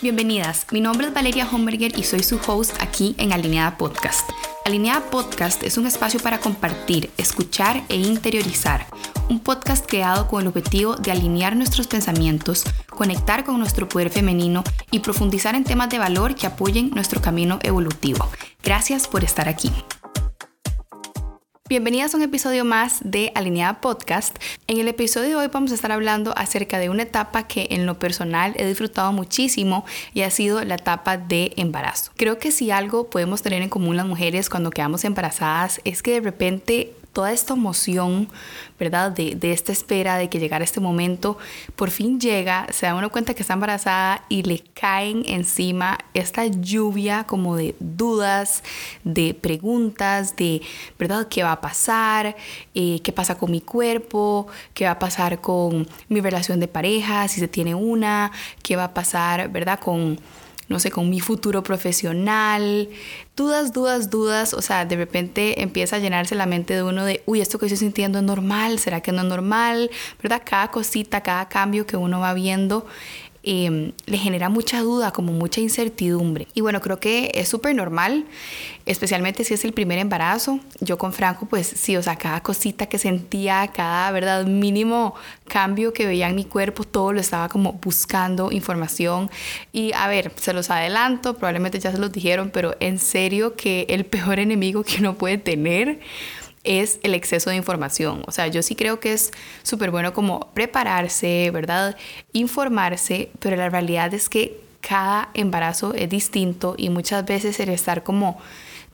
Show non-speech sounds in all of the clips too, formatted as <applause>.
Bienvenidas, mi nombre es Valeria Homberger y soy su host aquí en Alineada Podcast. Alineada Podcast es un espacio para compartir, escuchar e interiorizar. Un podcast creado con el objetivo de alinear nuestros pensamientos, conectar con nuestro poder femenino y profundizar en temas de valor que apoyen nuestro camino evolutivo. Gracias por estar aquí. Bienvenidas a un episodio más de Alineada Podcast. En el episodio de hoy vamos a estar hablando acerca de una etapa que en lo personal he disfrutado muchísimo y ha sido la etapa de embarazo. Creo que si algo podemos tener en común las mujeres cuando quedamos embarazadas es que de repente toda esta emoción, ¿verdad? De, esta espera de que llegara este momento, por fin llega, se da uno cuenta que está embarazada y le caen encima esta lluvia como de dudas, de preguntas, de, ¿verdad? ¿Qué va a pasar? Eh, ¿Qué pasa con mi cuerpo? ¿Qué va a pasar con mi relación de pareja? Si se tiene una, ¿qué va a pasar, ¿verdad? Con no sé, con mi futuro profesional, dudas, dudas, dudas, o sea, de repente empieza a llenarse la mente de uno de, uy, esto que estoy sintiendo es normal, ¿será que no es normal? ¿Verdad? Cada cosita, cada cambio que uno va viendo Em, le genera mucha duda, como mucha incertidumbre. Y bueno, creo que es súper normal, especialmente si es el primer embarazo. Yo con Franco, pues sí, o sea, cada cosita que sentía, cada, ¿verdad? Mínimo cambio que veía en mi cuerpo, todo lo estaba como buscando información. Y a ver, se los adelanto, probablemente ya se los dijeron, pero en serio que el <laughs> peor enemigo que uno puede tener es el exceso de información. O sea, yo sí creo que es súper bueno como prepararse, ¿verdad? Informarse, pero la realidad es que cada embarazo es distinto y muchas veces el estar como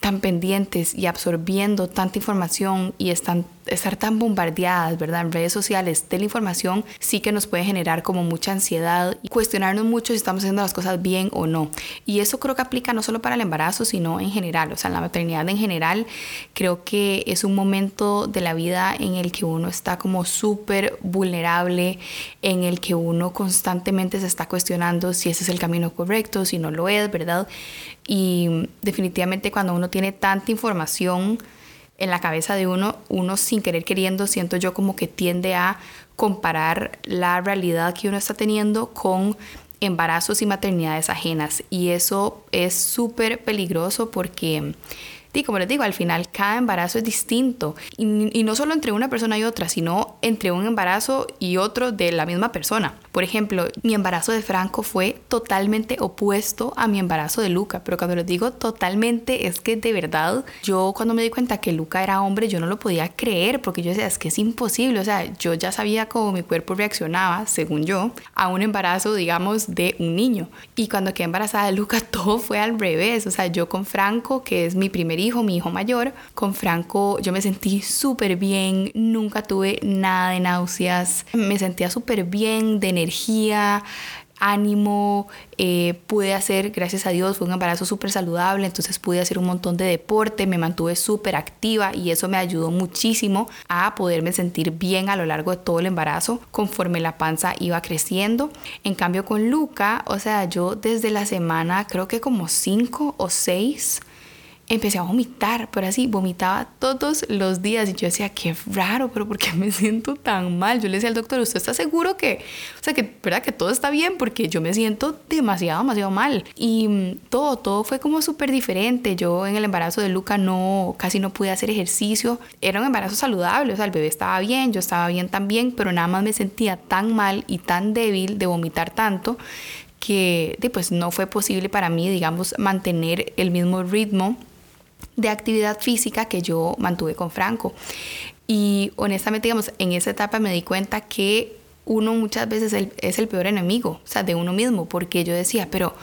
tan pendientes y absorbiendo tanta información y están, estar tan bombardeadas, ¿verdad? En redes sociales de la información sí que nos puede generar como mucha ansiedad y cuestionarnos mucho si estamos haciendo las cosas bien o no. Y eso creo que aplica no solo para el embarazo, sino en general, o sea, en la maternidad en general, creo que es un momento de la vida en el que uno está como súper vulnerable, en el que uno constantemente se está cuestionando si ese es el camino correcto, si no lo es, ¿verdad? Y definitivamente cuando uno tiene tanta información en la cabeza de uno, uno sin querer queriendo, siento yo como que tiende a comparar la realidad que uno está teniendo con embarazos y maternidades ajenas. Y eso es súper peligroso porque y como les digo, al final cada embarazo es distinto. Y, no solo entre una persona y otra, sino entre un embarazo y otro de la misma persona. Por ejemplo, mi embarazo de Franco fue totalmente opuesto a mi embarazo de Luca. Pero cuando les digo totalmente, es que de verdad, yo cuando me di cuenta que Luca era hombre, yo no lo podía creer porque yo decía, es que es imposible. O sea, yo ya sabía cómo mi cuerpo reaccionaba, según yo, a un embarazo, digamos, de un niño. Y cuando quedé embarazada de Luca, <laughs> todo fue al revés. O sea, yo con Franco, que es mi primer hijo, mi hijo mayor. Con Franco yo me sentí súper bien, nunca tuve nada de náuseas, me sentía súper bien, de energía, ánimo, eh, pude hacer, gracias a Dios, fue un embarazo súper saludable, entonces pude hacer un montón de deporte, me mantuve súper activa y eso me ayudó muchísimo a poderme sentir bien a lo largo de todo el embarazo conforme la panza iba creciendo. En cambio con Luca, o sea, yo desde la semana creo que como 5 o 6, empecé a vomitar, pero así, vomitaba todos los días y yo decía, qué raro, pero ¿por qué me <laughs> siento tan mal? Yo le decía al doctor, ¿usted está seguro que, o sea, que, ¿verdad? Que todo está bien porque yo me siento demasiado, demasiado mal. Y mm, todo, todo fue como súper diferente. Yo en el embarazo de Luca no, casi no pude hacer ejercicio. Era un embarazo saludable, o sea, el bebé estaba bien, yo estaba bien también, pero nada más me sentía tan mal y tan débil de vomitar tanto que pues no fue posible para mí, digamos, mantener el mismo ritmo de actividad física que yo mantuve con Franco. Y honestamente, digamos, en esa etapa me di cuenta que uno muchas veces es el peor enemigo, o sea, de uno mismo, porque yo decía, pero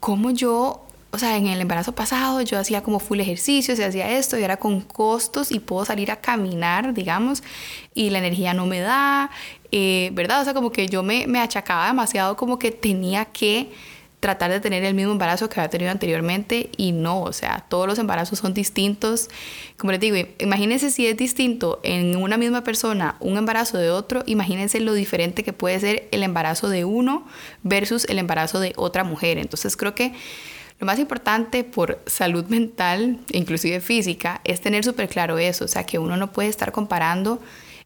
¿cómo yo, o sea, en el embarazo pasado yo hacía como full ejercicio, se hacía esto y era con costos y puedo salir a caminar, digamos, y la energía no me da, eh, ¿verdad? O sea, como que yo me, me achacaba demasiado como que tenía que tratar de tener el mismo embarazo que había tenido anteriormente y no, o sea, todos los embarazos son distintos. Como les digo, imagínense si es distinto en una misma persona un embarazo de otro, imagínense lo diferente que puede ser el embarazo de uno versus el embarazo de otra mujer. Entonces creo que lo más importante por salud mental, inclusive física, es tener súper claro eso, o sea, que uno no puede estar comparando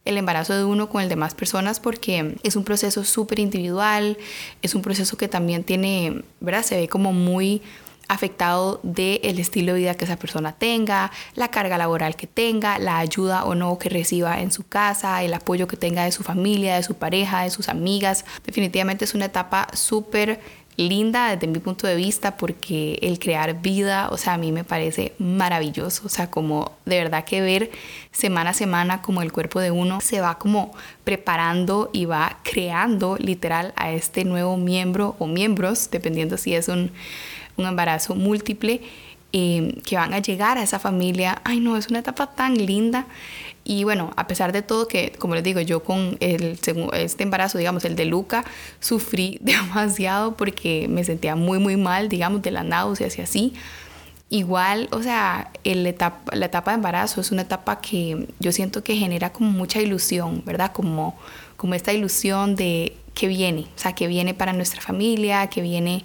el embarazo de uno con el de más personas porque es un proceso súper individual, es un proceso que también tiene, ¿verdad? Se ve como muy afectado del el estilo de vida que esa persona tenga, la carga laboral que tenga, la ayuda o no que reciba en su casa, el apoyo que tenga de su familia, de su pareja, de sus amigas. Definitivamente es una etapa súper linda desde mi punto de vista porque el crear vida, o sea, a mí me parece maravilloso, o sea, como de verdad que ver semana a semana como el cuerpo de uno se va como preparando y va creando literal a este nuevo miembro o miembros, dependiendo si es un, un embarazo múltiple. Eh, que van a llegar a esa familia. Ay, no, es una etapa tan linda. Y bueno, a pesar de todo que, como les digo, yo con el, este embarazo, digamos, el de Luca, sufrí <laughs> demasiado porque me sentía muy, muy mal, digamos, de la náuseas y así. Igual, o sea, el etapa, la etapa de embarazo es una etapa que yo siento que genera como mucha ilusión, ¿verdad? Como, como esta ilusión de que viene, o sea, que viene para nuestra familia, que viene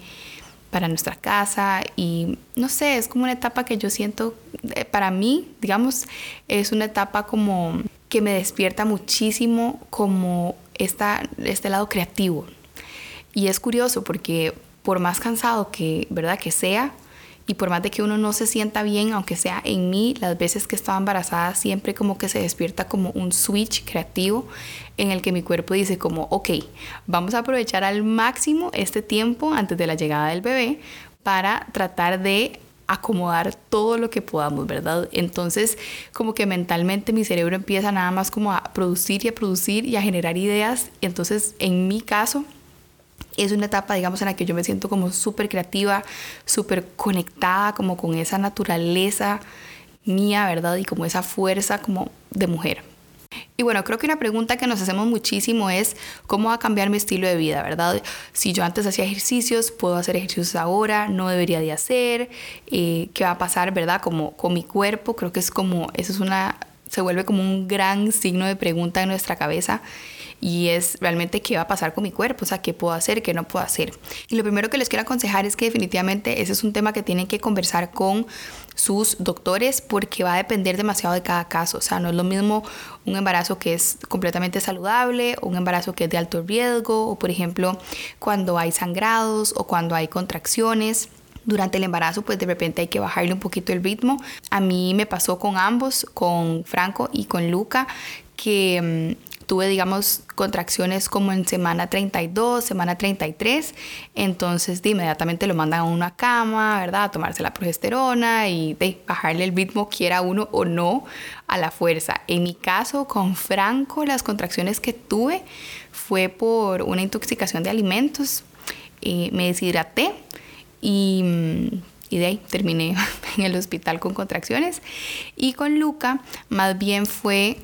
para nuestra casa y no sé, es como una etapa que yo siento, eh, para mí, digamos, es una etapa como que me despierta muchísimo como esta, este lado creativo. Y es curioso porque por más cansado que, ¿verdad? que sea, y por más de que uno no se sienta bien, aunque sea en mí, las veces que estaba embarazada siempre como que se despierta como un switch creativo en el que mi cuerpo dice como, ok, vamos a aprovechar al máximo este tiempo antes de la llegada del bebé para tratar de acomodar todo lo que podamos, ¿verdad? Entonces, como que mentalmente mi cerebro empieza nada más como a producir y a producir y a generar ideas. Entonces, en mi caso, es una etapa, digamos, en la que yo me siento como súper creativa, súper conectada como con esa naturaleza mía, ¿verdad? Y como esa fuerza como de mujer. Y bueno, creo que una pregunta que nos hacemos muchísimo es cómo va a cambiar mi estilo de vida, ¿verdad? Si yo antes hacía ejercicios, puedo hacer ejercicios ahora, no debería de hacer, eh, qué va a pasar, ¿verdad? Como con mi cuerpo, creo que es como, eso es una, se vuelve como un gran signo de pregunta en nuestra cabeza y es realmente qué va a pasar con mi cuerpo, o sea, qué puedo hacer, qué no puedo hacer. Y lo primero que les quiero aconsejar es que definitivamente ese es un tema que tienen que conversar con sus doctores porque va a depender demasiado de cada caso, o sea, no es lo mismo un embarazo que es completamente saludable un embarazo que es de alto riesgo o por ejemplo cuando hay sangrados o cuando hay contracciones durante el embarazo, pues de repente hay que bajarle un poquito el ritmo. A mí me pasó con ambos, con Franco y con Luca, que mm, tuve, digamos, contracciones como en semana 32, semana 33, entonces de inmediatamente lo mandan a una cama, ¿verdad? A tomarse la progesterona y de bajarle el ritmo, quiera uno o no, a la fuerza. En mi caso, con Franco, las contracciones que tuve fue por una intoxicación de alimentos. Eh, me deshidraté y y de ahí terminé <laughs> en el hospital con contracciones. Y con Luca, más bien fue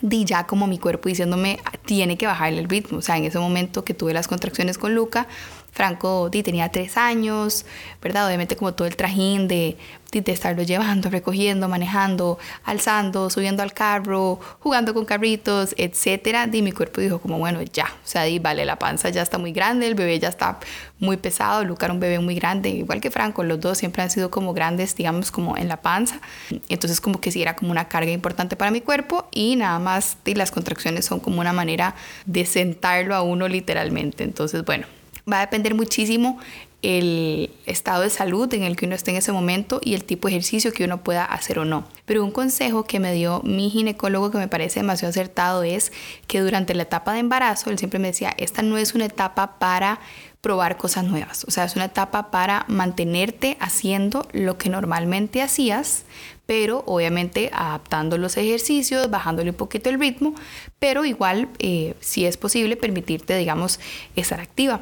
di ya como mi cuerpo diciéndome, tiene que bajar el ritmo. O sea, en ese momento que tuve las contracciones con Luca, Franco tenía tres años, ¿verdad? Obviamente como todo el trajín de, de estarlo <laughs> llevando, recogiendo, manejando, alzando, subiendo al carro, jugando con carritos, etcétera. Di, mi cuerpo dijo como, bueno, ya, o sea, di, vale, la panza ya está muy grande, el bebé ya está muy pesado, Luca era un bebé muy grande, igual que Franco, los dos siempre han sido como grandes, digamos, como en la panza. Entonces como que sí era como una carga importante para mi cuerpo y nada más, di, las contracciones son como una manera de sentarlo a uno literalmente. Entonces, bueno, Va a depender muchísimo el estado de salud en el que uno esté en ese momento y el tipo de ejercicio que uno pueda hacer o no. Pero un consejo que me dio mi ginecólogo que me parece demasiado acertado es que durante la etapa de embarazo, él siempre me decía, esta no es una etapa para probar cosas nuevas, o sea, es una etapa para mantenerte haciendo lo que normalmente hacías, pero obviamente adaptando los ejercicios, bajándole un poquito el ritmo, pero igual, eh, si es posible, permitirte, digamos, estar activa.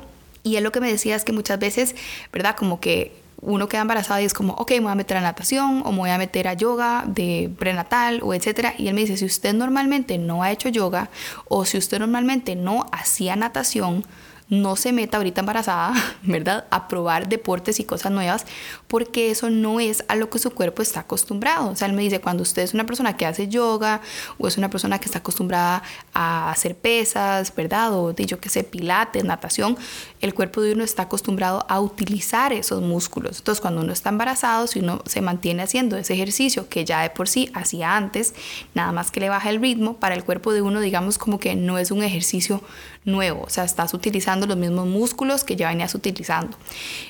Y él lo que me decía es que muchas veces, ¿verdad? Como que uno queda embarazado y es como, ok, me voy a meter a natación o me voy a meter a yoga de prenatal o etcétera. Y él me dice, si usted normalmente no ha hecho yoga o si usted normalmente no hacía natación, no se meta ahorita embarazada, <laughs> ¿verdad? A probar deportes y cosas nuevas, porque eso no es a lo que su cuerpo está acostumbrado. O sea, él me dice, cuando usted es una persona que hace yoga o es una persona que está acostumbrada a hacer pesas, ¿verdad? O yo que sé, pilates, natación, el cuerpo de uno está acostumbrado a utilizar esos músculos. Entonces, cuando uno está embarazado, si uno se mantiene haciendo ese ejercicio que ya de por sí hacía antes, nada más que le baja el ritmo, para el cuerpo de uno, digamos, como que no es un ejercicio nuevo, o sea, estás utilizando los mismos músculos que ya venías utilizando.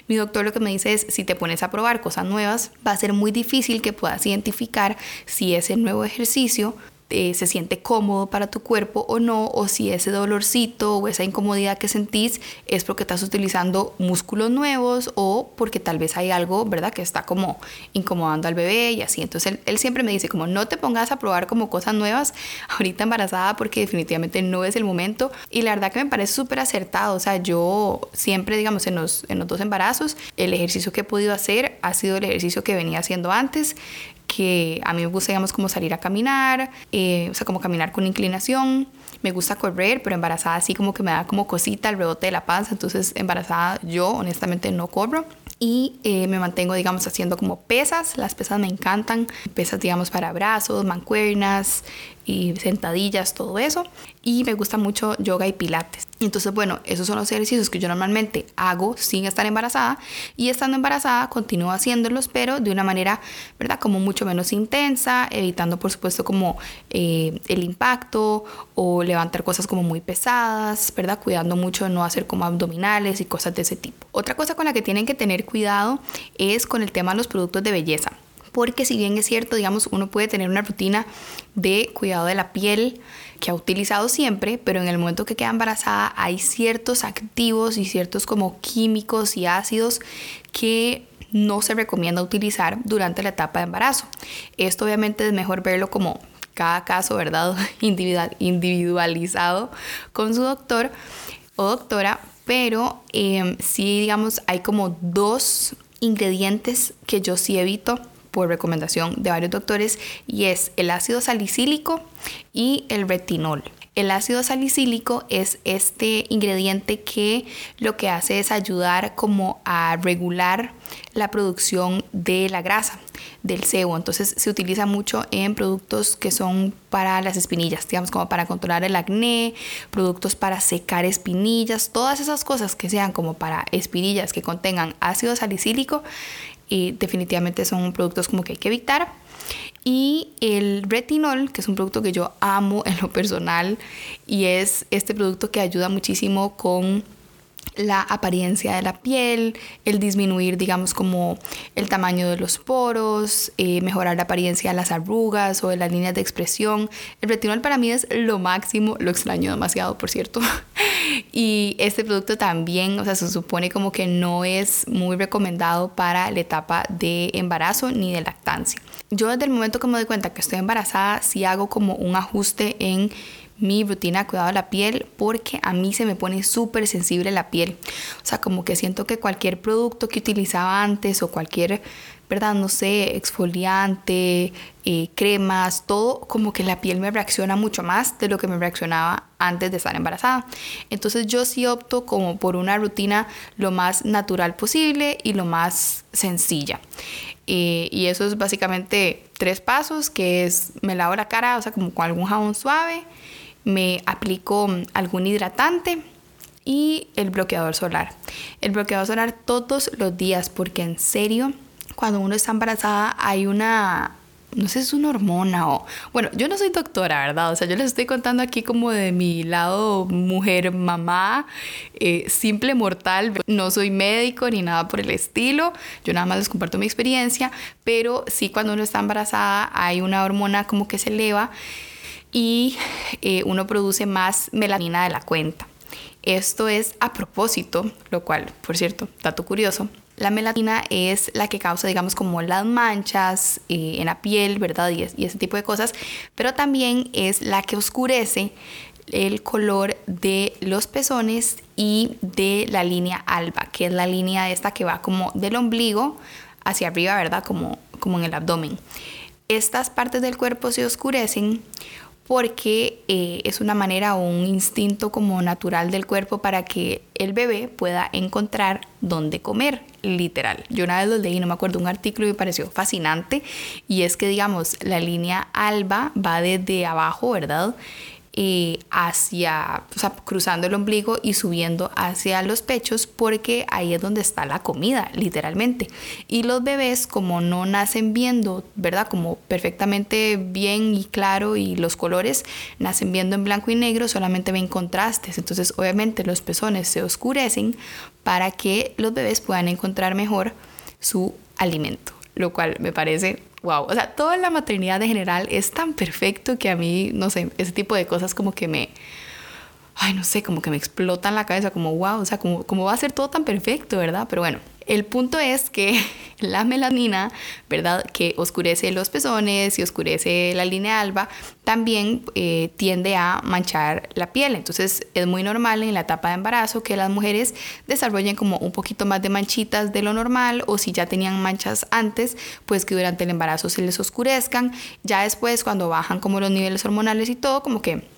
Mi doctor lo que me dice es, si te pones a probar cosas nuevas, va a ser muy difícil que puedas identificar si ese nuevo ejercicio eh, se siente cómodo para tu cuerpo o no, o si ese dolorcito o esa incomodidad que sentís es porque estás utilizando músculos nuevos o porque tal vez hay algo, ¿verdad?, que está como incomodando al bebé y así. Entonces él, él siempre me dice como no te pongas a probar como cosas nuevas <laughs> ahorita embarazada porque definitivamente no es el momento y la verdad que me parece súper acertado, o sea, yo siempre, digamos, en los, en los dos embarazos, el ejercicio que he podido hacer ha sido el ejercicio que venía haciendo antes, que a mí me gusta, digamos, como salir a caminar, eh, o sea, como caminar con inclinación. Me gusta correr, pero embarazada así como que me da como cosita el rebote de la panza, entonces embarazada yo honestamente no corro y eh, me mantengo, digamos, haciendo como pesas. Las pesas me encantan. Pesas, digamos, para brazos, mancuernas y sentadillas, todo eso. Y me gusta mucho yoga y pilates. Entonces, bueno, esos son los ejercicios que yo normalmente hago sin estar embarazada. Y estando embarazada, continúo haciéndolos, pero de una manera, ¿verdad? Como mucho menos intensa, evitando, por supuesto, como eh, el impacto o levantar cosas como muy pesadas, ¿verdad? Cuidando mucho de no hacer como abdominales y cosas de ese tipo. Otra cosa con la que tienen que tener cuidado es con el tema de los productos de belleza. Porque si bien es cierto, digamos, uno puede tener una rutina de cuidado de la piel que ha utilizado siempre, pero en el momento que queda embarazada hay ciertos activos y ciertos como químicos y ácidos que no se recomienda utilizar durante la etapa de embarazo. Esto obviamente es mejor verlo como cada caso, ¿verdad? <laughs> Individualizado con su doctor o doctora, pero eh, sí, digamos, hay como dos ingredientes que yo sí evito por recomendación de varios doctores y es el ácido salicílico y el retinol. El ácido salicílico es este ingrediente que lo que hace es ayudar como a regular la producción de la grasa del sebo. Entonces se utiliza mucho en productos que son para las espinillas, digamos como para controlar el acné, productos para secar espinillas, todas esas cosas que sean como para espinillas que contengan ácido salicílico y definitivamente son productos como que hay que evitar. Y el retinol, que es un producto que yo amo en lo personal y es este producto que ayuda muchísimo con la apariencia de la piel, el disminuir, digamos, como el tamaño de los poros, eh, mejorar la apariencia de las arrugas o de las líneas de expresión. El retinol para mí es lo máximo, lo extraño demasiado, por cierto. <laughs> y este producto también, o sea, se supone como que no es muy recomendado para la etapa de embarazo ni de lactancia. Yo desde el momento que me doy cuenta que estoy embarazada, sí hago como un ajuste en mi rutina cuidado de la piel porque a mí se me pone súper sensible la piel. O sea, como que siento que cualquier producto que utilizaba antes o cualquier, ¿verdad? No sé, exfoliante, eh, cremas, todo, como que la piel me reacciona mucho más de lo que me reaccionaba antes de estar embarazada. Entonces yo sí opto como por una rutina lo más natural posible y lo más sencilla. Eh, y eso es básicamente tres pasos, que es me lavo la cara, o sea, como con algún jabón suave, me aplico algún hidratante y el bloqueador solar. El bloqueador solar todos los días porque en serio, cuando uno está embarazada hay una no sé, es una hormona o... Bueno, yo no soy doctora, ¿verdad? O sea, yo les estoy contando aquí como de mi lado mujer, mamá, eh, simple mortal. No soy médico ni nada por el estilo. Yo nada más les comparto mi experiencia. Pero sí, cuando uno está embarazada hay una hormona como que se eleva y eh, uno produce más melanina de la cuenta. Esto es a propósito, lo cual, por cierto, dato curioso, la melanina es la que causa, digamos, como las manchas eh, en la piel, ¿verdad? Y, y, ese tipo de cosas, pero también es la que oscurece el color de los pezones y de la línea alba, que es la línea esta que va como del ombligo hacia arriba, ¿verdad? Como, como en el abdomen. Estas partes del cuerpo se oscurecen porque eh, es una manera o un instinto como natural del cuerpo para que el bebé pueda encontrar dónde comer, literal. Yo una vez lo leí, no me acuerdo, un artículo y me pareció fascinante y es que digamos la línea alba va desde abajo, ¿verdad? Eh, hacia, cruzando el ombligo y subiendo hacia los pechos porque ahí es donde está la comida, literalmente. Y los bebés como no nacen viendo, ¿verdad? Como perfectamente bien y claro y los colores nacen viendo en blanco y negro, solamente ven contrastes. Entonces obviamente los pezones se oscurecen para que los bebés puedan encontrar mejor su alimento, lo cual me parece wow, o sea, toda la maternidad en general es tan perfecto que a mí, no sé, ese tipo de cosas como que me, ay, no sé, como que me explotan la cabeza, como wow, o sea, como, como va a ser todo tan perfecto, ¿verdad? Pero bueno, el punto es que <laughs> la melanina, ¿verdad? Que oscurece los pezones y oscurece la línea alba, también eh, tiende a manchar la piel. Entonces es muy normal en la etapa de embarazo que las mujeres desarrollen como un poquito más de manchitas de lo normal o si ya tenían manchas antes, pues que durante el embarazo se les oscurezcan. Ya después cuando bajan como los niveles hormonales y todo, como que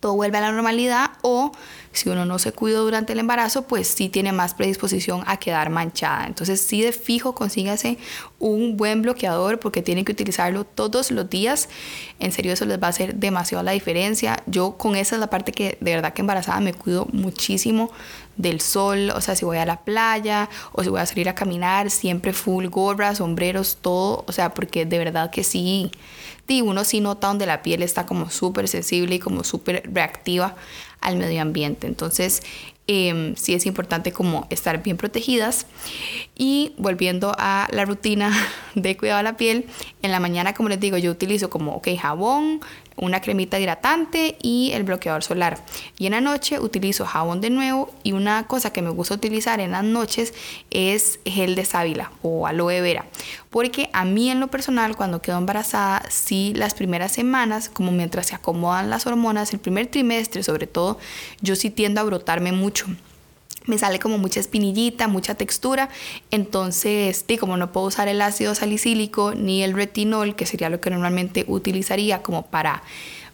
todo vuelve a la normalidad o si uno no se cuida durante el embarazo, pues sí tiene más predisposición a quedar manchada. Entonces sí de fijo consígase un buen bloqueador porque tienen que utilizarlo todos los días. En serio eso les va a hacer demasiado la diferencia. Yo con esa es la parte que de verdad que embarazada me cuido muchísimo del sol, o sea, si voy a la playa o si voy a salir a caminar, siempre full gorras, sombreros, todo, o sea, porque de verdad que sí, y uno sí nota donde la piel está como súper sensible y como súper reactiva al medio ambiente. Entonces, eh, sí es importante como estar bien protegidas. Y volviendo a la rutina <laughs> de cuidado de la piel, en la mañana, como les digo, yo utilizo como, ok, jabón, una cremita hidratante y el bloqueador solar. Y en la noche utilizo jabón de nuevo y una cosa que me gusta utilizar en las noches es gel de sábila o aloe vera. Porque a mí en lo personal cuando quedo embarazada, sí las primeras semanas, como mientras se acomodan las hormonas, el primer trimestre sobre todo, yo sí tiendo a brotarme mucho me sale como mucha espinillita, mucha textura. Entonces, sí, como no puedo usar el ácido salicílico ni el retinol, que sería lo que normalmente utilizaría como para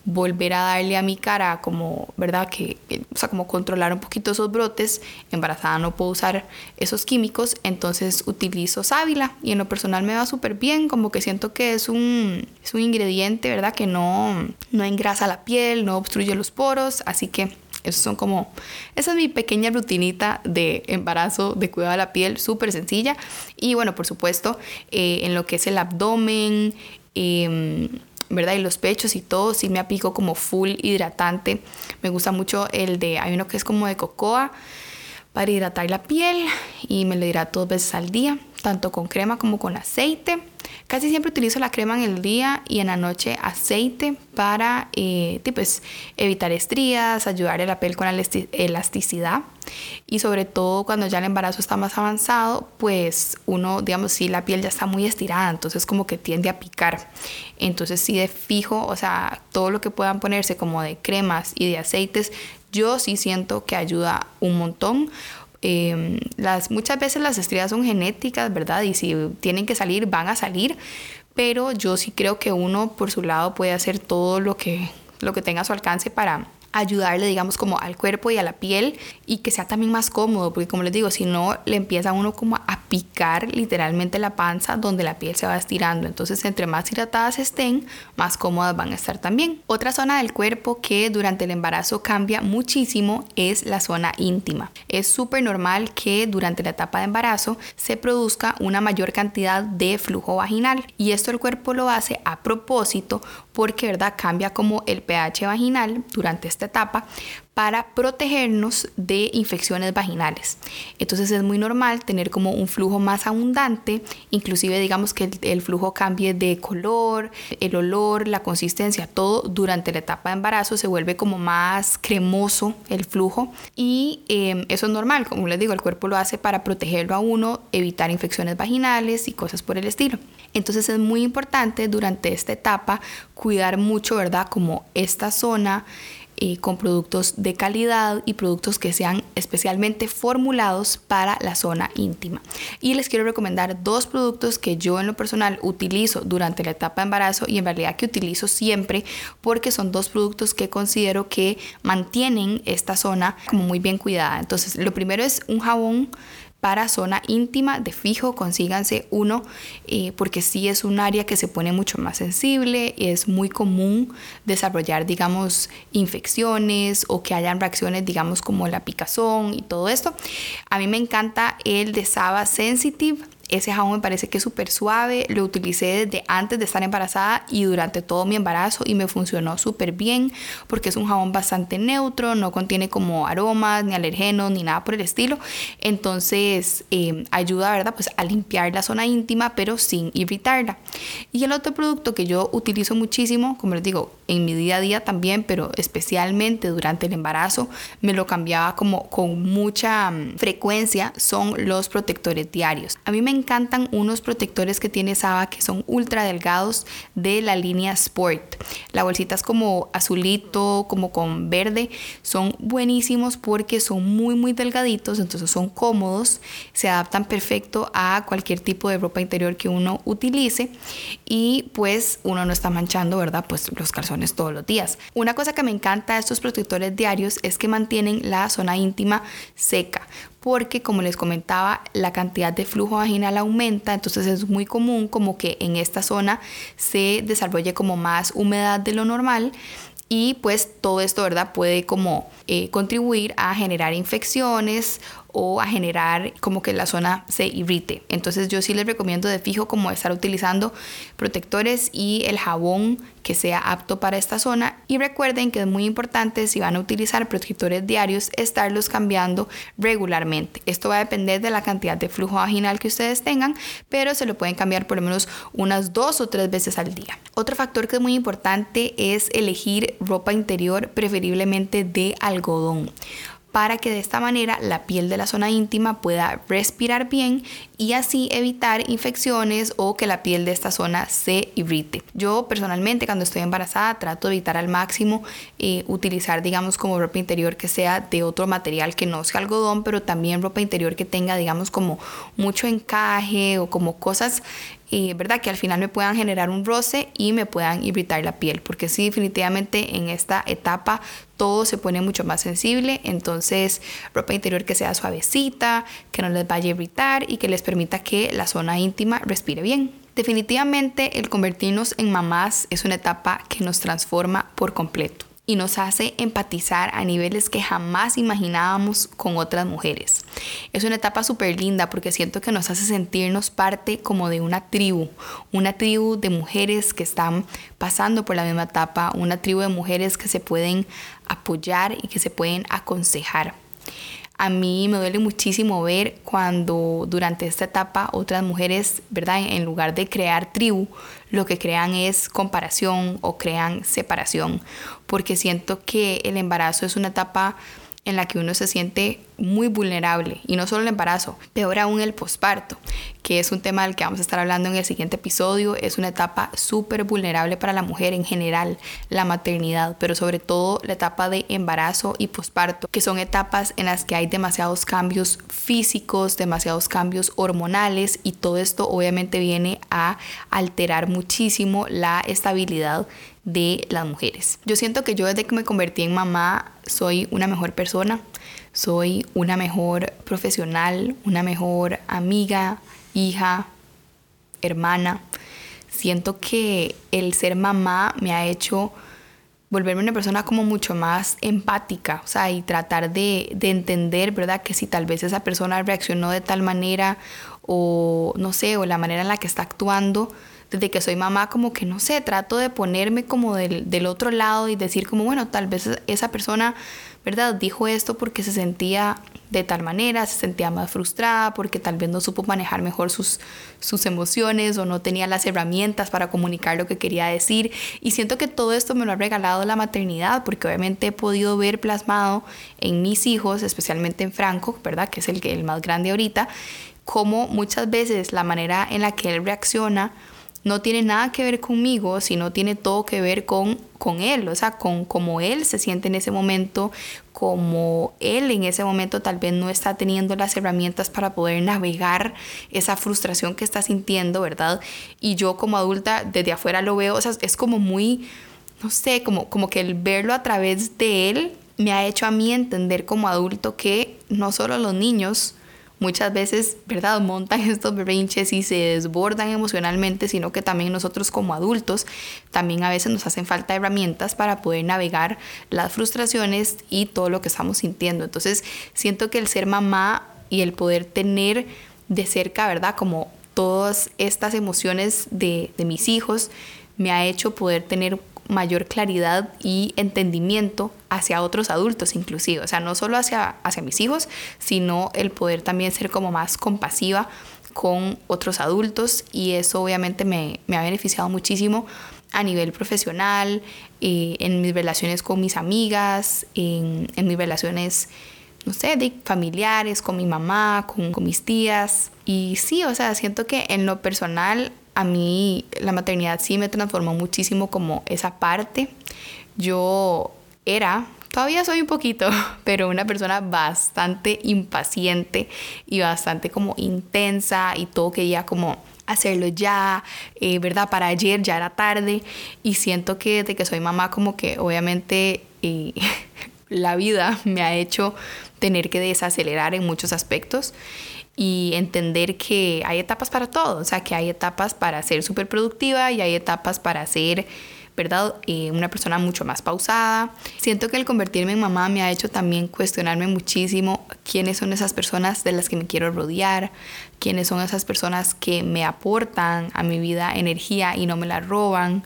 volver a darle a mi cara como, ¿verdad? Que, o sea, como controlar un poquito esos brotes. Embarazada no puedo usar esos químicos, entonces utilizo sábila y en lo personal me va súper bien, como que siento que es un, es un ingrediente, ¿verdad? Que no, no engrasa la piel, no obstruye los poros, así que esos son como, esa es mi pequeña rutinita de embarazo, de cuidado de la piel, súper sencilla. Y bueno, por supuesto, eh, en lo que es el abdomen, em, ¿verdad? Y los pechos y todo, sí me aplico como full hidratante. Me gusta mucho el de, hay uno que es como de cocoa para hidratar la piel y me lo hidrato dos veces al día, tanto con crema como con aceite. Casi siempre utilizo la crema en el día y en la noche aceite para eh, pues, evitar estrías, ayudar a la piel con la elasticidad y sobre todo cuando ya el embarazo está más avanzado, pues uno, digamos, si la piel ya está muy estirada, entonces como que tiende a picar. Entonces sí de fijo, o sea, todo lo que puedan ponerse como de cremas y de aceites, yo sí siento que ayuda un montón Em, las, muchas veces las estrías son genéticas, ¿verdad? Y si tienen que salir, van a salir. Pero yo sí creo que uno por su lado puede hacer todo lo que, lo que tenga a su alcance para ayudarle, digamos, como al cuerpo y a la piel y que sea también más cómodo, porque como les digo, si no, le empieza uno como a picar literalmente la panza donde la piel se va estirando. Entonces, entre más hidratadas estén, más cómodas van a estar también. Otra zona del cuerpo que durante el embarazo cambia muchísimo es la zona íntima. Es súper normal que durante la etapa de embarazo se produzca una mayor cantidad de flujo vaginal y esto el cuerpo lo hace a propósito porque, ¿verdad? Cambia como el pH vaginal durante este etapa para protegernos de infecciones vaginales. Entonces es muy normal tener como un flujo más abundante, inclusive digamos que el, flujo cambie de color, el olor, la consistencia, todo durante la etapa de embarazo se vuelve como más cremoso el flujo y em, eso es normal, como les digo, el cuerpo lo hace para protegerlo a uno, evitar infecciones vaginales y cosas por el estilo. Entonces es muy importante durante esta etapa cuidar mucho, ¿verdad? Como esta zona eh, con productos de calidad y productos que sean especialmente formulados para la zona íntima. Y les quiero recomendar dos productos que yo en lo personal utilizo durante la etapa de embarazo y en realidad que utilizo siempre porque son dos productos que considero que mantienen esta zona como muy bien cuidada. Entonces, lo primero es un jabón para zona íntima de fijo consíganse uno eh, porque sí es un área que se pone mucho más sensible es muy común desarrollar digamos infecciones o que hayan reacciones digamos como la picazón y todo esto. A mí me encanta el de Saba Sensitive ese jabón me parece que es súper suave, lo utilicé desde antes de estar embarazada y durante todo mi embarazo y me funcionó súper bien porque es un jabón bastante neutro, no contiene como aromas ni alergenos ni nada por el estilo. Entonces eh, ayuda, ¿verdad? Pues a limpiar la zona íntima pero sin irritarla. Y el otro producto que yo utilizo muchísimo, como les digo, en mi día a día también, pero especialmente durante el embarazo, me lo cambiaba como con mucha mm, frecuencia, son los protectores diarios. A mí me encantan unos protectores que tiene Saba que son ultra delgados de la línea Sport. La bolsita es como azulito, como con verde. Son buenísimos porque son muy muy delgaditos, entonces son cómodos, se adaptan perfecto a cualquier tipo de ropa interior que uno utilice y pues uno no está manchando, ¿verdad? Pues los calzones todos los días. Una cosa que me encanta de estos protectores diarios es que mantienen la zona íntima seca porque como les comentaba la cantidad de flujo vaginal aumenta, entonces es muy común como que en esta zona se desarrolle como más humedad de lo normal y pues todo esto, ¿verdad? Puede como eh, contribuir a generar infecciones o a generar como que la zona se irrite. Entonces yo sí les recomiendo de fijo como estar utilizando protectores y el jabón que sea apto para esta zona y recuerden que es muy importante si van a utilizar protectores diarios estarlos cambiando regularmente. Esto va a depender de la cantidad de flujo vaginal que ustedes tengan, pero se lo pueden cambiar por lo menos unas dos o tres veces al día. Otro factor que es muy importante es elegir ropa interior preferiblemente de algodón para que de esta manera la piel de la zona íntima pueda respirar bien y así evitar infecciones o que la piel de esta zona se irrite. Yo personalmente cuando estoy embarazada trato de evitar al máximo eh, utilizar digamos como ropa interior que sea de otro material que no sea algodón, pero también ropa interior que tenga digamos como mucho encaje o como cosas ¿verdad? Que al final me puedan generar un roce y me puedan irritar la piel, porque sí, definitivamente en esta etapa todo se pone mucho más sensible, entonces ropa interior que sea suavecita, que no les vaya a irritar y que les permita que la zona íntima respire bien. Definitivamente el convertirnos en mamás es una etapa que nos transforma por completo y nos hace empatizar a niveles que jamás imaginábamos con otras mujeres. Es una etapa súper linda porque siento que nos hace sentirnos parte como de una tribu, una tribu de mujeres que están pasando por la misma etapa, una tribu de mujeres que se pueden apoyar y que se pueden aconsejar. A mí me duele muchísimo ver cuando durante esta etapa otras mujeres, ¿verdad? En lugar de crear tribu, lo que crean es comparación o crean separación, porque siento que el embarazo es una etapa en la que uno se siente muy vulnerable y no solo el embarazo, peor aún el posparto, que es un tema del que vamos a estar hablando en el siguiente episodio, es una etapa súper vulnerable para la mujer en general, la maternidad, pero sobre todo la etapa de embarazo y posparto, que son etapas en las que hay demasiados cambios físicos, demasiados cambios hormonales y todo esto obviamente viene a alterar muchísimo la estabilidad de las mujeres. Yo siento que yo desde que me convertí en mamá soy una mejor persona, soy una mejor profesional, una mejor amiga, hija, hermana. Siento que el ser mamá me ha hecho volverme una persona como mucho más empática, o sea, y tratar de, de, entender, ¿verdad? Que si tal vez esa persona reaccionó de tal manera o no sé, o la manera en la que está actuando, desde que soy mamá, como que no sé, trato de ponerme como del, del, otro lado y decir como, bueno, tal vez esa persona, ¿verdad? Dijo esto porque se sentía de tal manera, se sentía más frustrada, porque tal vez no supo manejar mejor sus, sus emociones o no tenía las herramientas para comunicar lo que quería decir. Y siento que todo esto me lo ha regalado la maternidad, porque obviamente he podido ver plasmado en mis hijos, especialmente en Franco, ¿verdad? Que es el, el más grande ahorita, como muchas veces la manera en la que él reacciona no tiene nada que ver conmigo, sino tiene todo que ver con, con él, o sea, con cómo él se siente en ese momento, como él en ese momento tal vez no está teniendo las herramientas para poder navegar esa frustración que está sintiendo, ¿verdad? Y yo como adulta desde afuera lo veo, o sea, es como muy, no sé, como, como que el verlo a través de él me ha hecho a mí entender como adulto que no solo los niños, muchas veces, ¿verdad?, montan <laughs> estos berrinches y se desbordan emocionalmente, sino que también nosotros como adultos, también a veces nos hacen falta herramientas para poder navegar las frustraciones y todo lo que estamos sintiendo. Entonces, siento que el ser mamá y el poder tener de cerca, ¿verdad?, como todas estas emociones de, de mis hijos, me ha hecho poder tener mayor claridad y entendimiento hacia otros adultos inclusive, o sea, no solo hacia, hacia mis hijos, sino el poder también ser como más compasiva con otros adultos y eso obviamente me, ha beneficiado muchísimo a nivel profesional, eh, en mis relaciones con mis amigas, en, mis relaciones, no sé, de familiares, con mi mamá, con, con mis tías. Y sí, o sea, siento que en lo personal a mí la maternidad sí me transformó muchísimo como esa parte. Yo era, todavía soy un poquito, <laughs> pero una persona bastante impaciente y bastante como intensa y todo quería como hacerlo ya, eh, ¿verdad? Para ayer ya era tarde y siento que desde que soy mamá como que obviamente eh, <laughs> la vida me ha hecho tener que desacelerar en muchos aspectos y entender que hay etapas para todo, o sea, que hay etapas para ser súper productiva y hay etapas para ser, ¿verdad? Eh, una persona mucho más pausada. Siento que el convertirme en mamá me ha hecho también cuestionarme muchísimo quiénes son esas personas de las que me quiero rodear, quiénes son esas personas que me aportan a mi vida energía y no me la roban.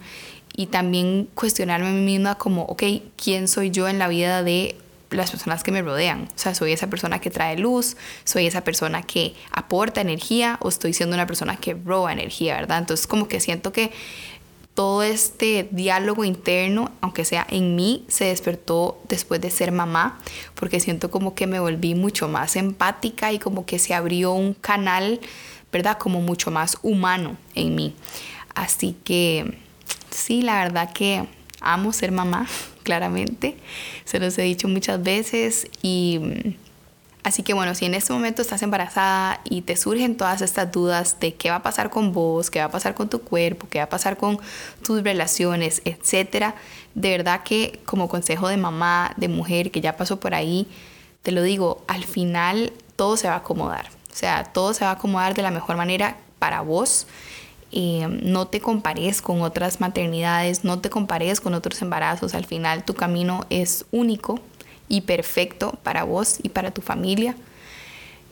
Y también cuestionarme a mí misma como, ok, ¿quién soy yo en la vida de las personas que me rodean. O sea, soy esa persona que trae luz, soy esa persona que aporta energía o estoy siendo una persona que roba energía, ¿verdad? Entonces como que siento que todo este diálogo interno, aunque sea en mí, se despertó después de ser mamá, porque siento como que me volví mucho más empática y como que se abrió un canal, ¿verdad? Como mucho más humano en mí. Así que sí, la verdad que amo ser mamá <laughs> claramente, se los he dicho muchas veces y así que bueno, si en este momento estás embarazada y te surgen todas estas dudas de qué va a pasar con vos, qué va a pasar con tu cuerpo, qué va a pasar con tus relaciones, etcétera, de verdad que como consejo de mamá, de mujer que ya pasó por ahí, te lo digo, al final todo se va a acomodar. O sea, todo se va a acomodar de la mejor manera para vos eh, no te compares con otras maternidades, no te compares con otros embarazos. Al final tu camino es único y perfecto para vos y para tu familia.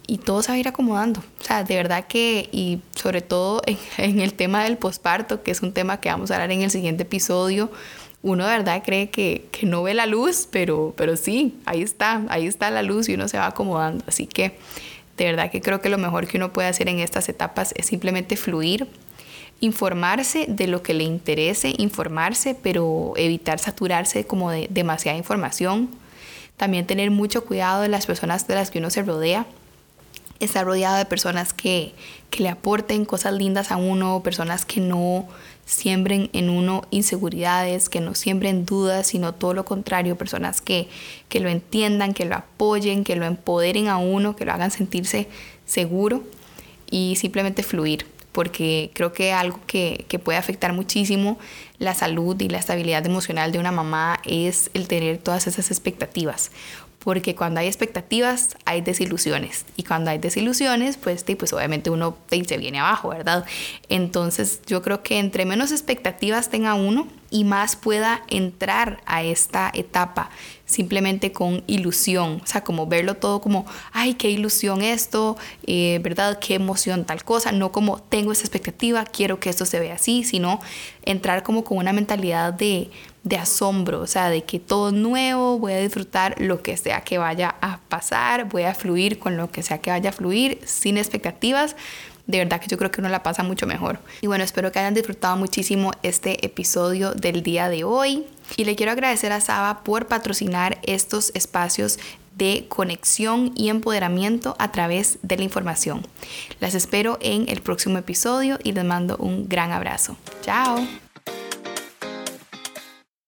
Y todo se va a ir acomodando. O sea, de verdad que, y sobre todo <laughs> en, el tema del posparto, que es un tema que vamos a hablar en el siguiente episodio, uno de verdad cree que, que, no ve la luz, pero, pero sí, ahí está, ahí está la luz y uno se va acomodando. Así que de verdad que creo que lo mejor que uno puede hacer en estas etapas es simplemente fluir, informarse de lo que le interese informarse, pero evitar saturarse como de demasiada información. También tener mucho cuidado de las personas de las que uno se rodea. Estar rodeado de personas que, que le aporten cosas lindas a uno, personas que no siembren en uno inseguridades, que no siembren dudas, sino todo lo contrario, personas que, que lo entiendan, que lo apoyen, que lo empoderen a uno, que lo hagan sentirse seguro y simplemente fluir porque creo que algo que, que, puede afectar muchísimo la salud y la estabilidad emocional de una mamá es el tener todas esas expectativas. Porque cuando hay expectativas hay desilusiones. Y cuando hay desilusiones, pues, pues obviamente uno se viene abajo, ¿verdad? Entonces yo creo que entre menos expectativas tenga uno y más pueda entrar a esta etapa simplemente con ilusión, o sea, como verlo todo como, ay, qué ilusión esto, eh, ¿verdad? Qué emoción tal cosa, no como tengo esa expectativa, quiero que esto se vea así, sino entrar como con una mentalidad de, de asombro, o sea, de que todo es nuevo, voy a disfrutar lo que sea que vaya a pasar, voy a fluir con lo que sea que vaya a fluir, sin expectativas, de verdad que yo creo que uno la pasa mucho mejor. Y bueno, espero que hayan disfrutado muchísimo este episodio del día de hoy. Y le quiero agradecer a Saba por patrocinar estos espacios de conexión y empoderamiento a través de la información. Las espero en el próximo episodio y les mando un gran abrazo. Chao.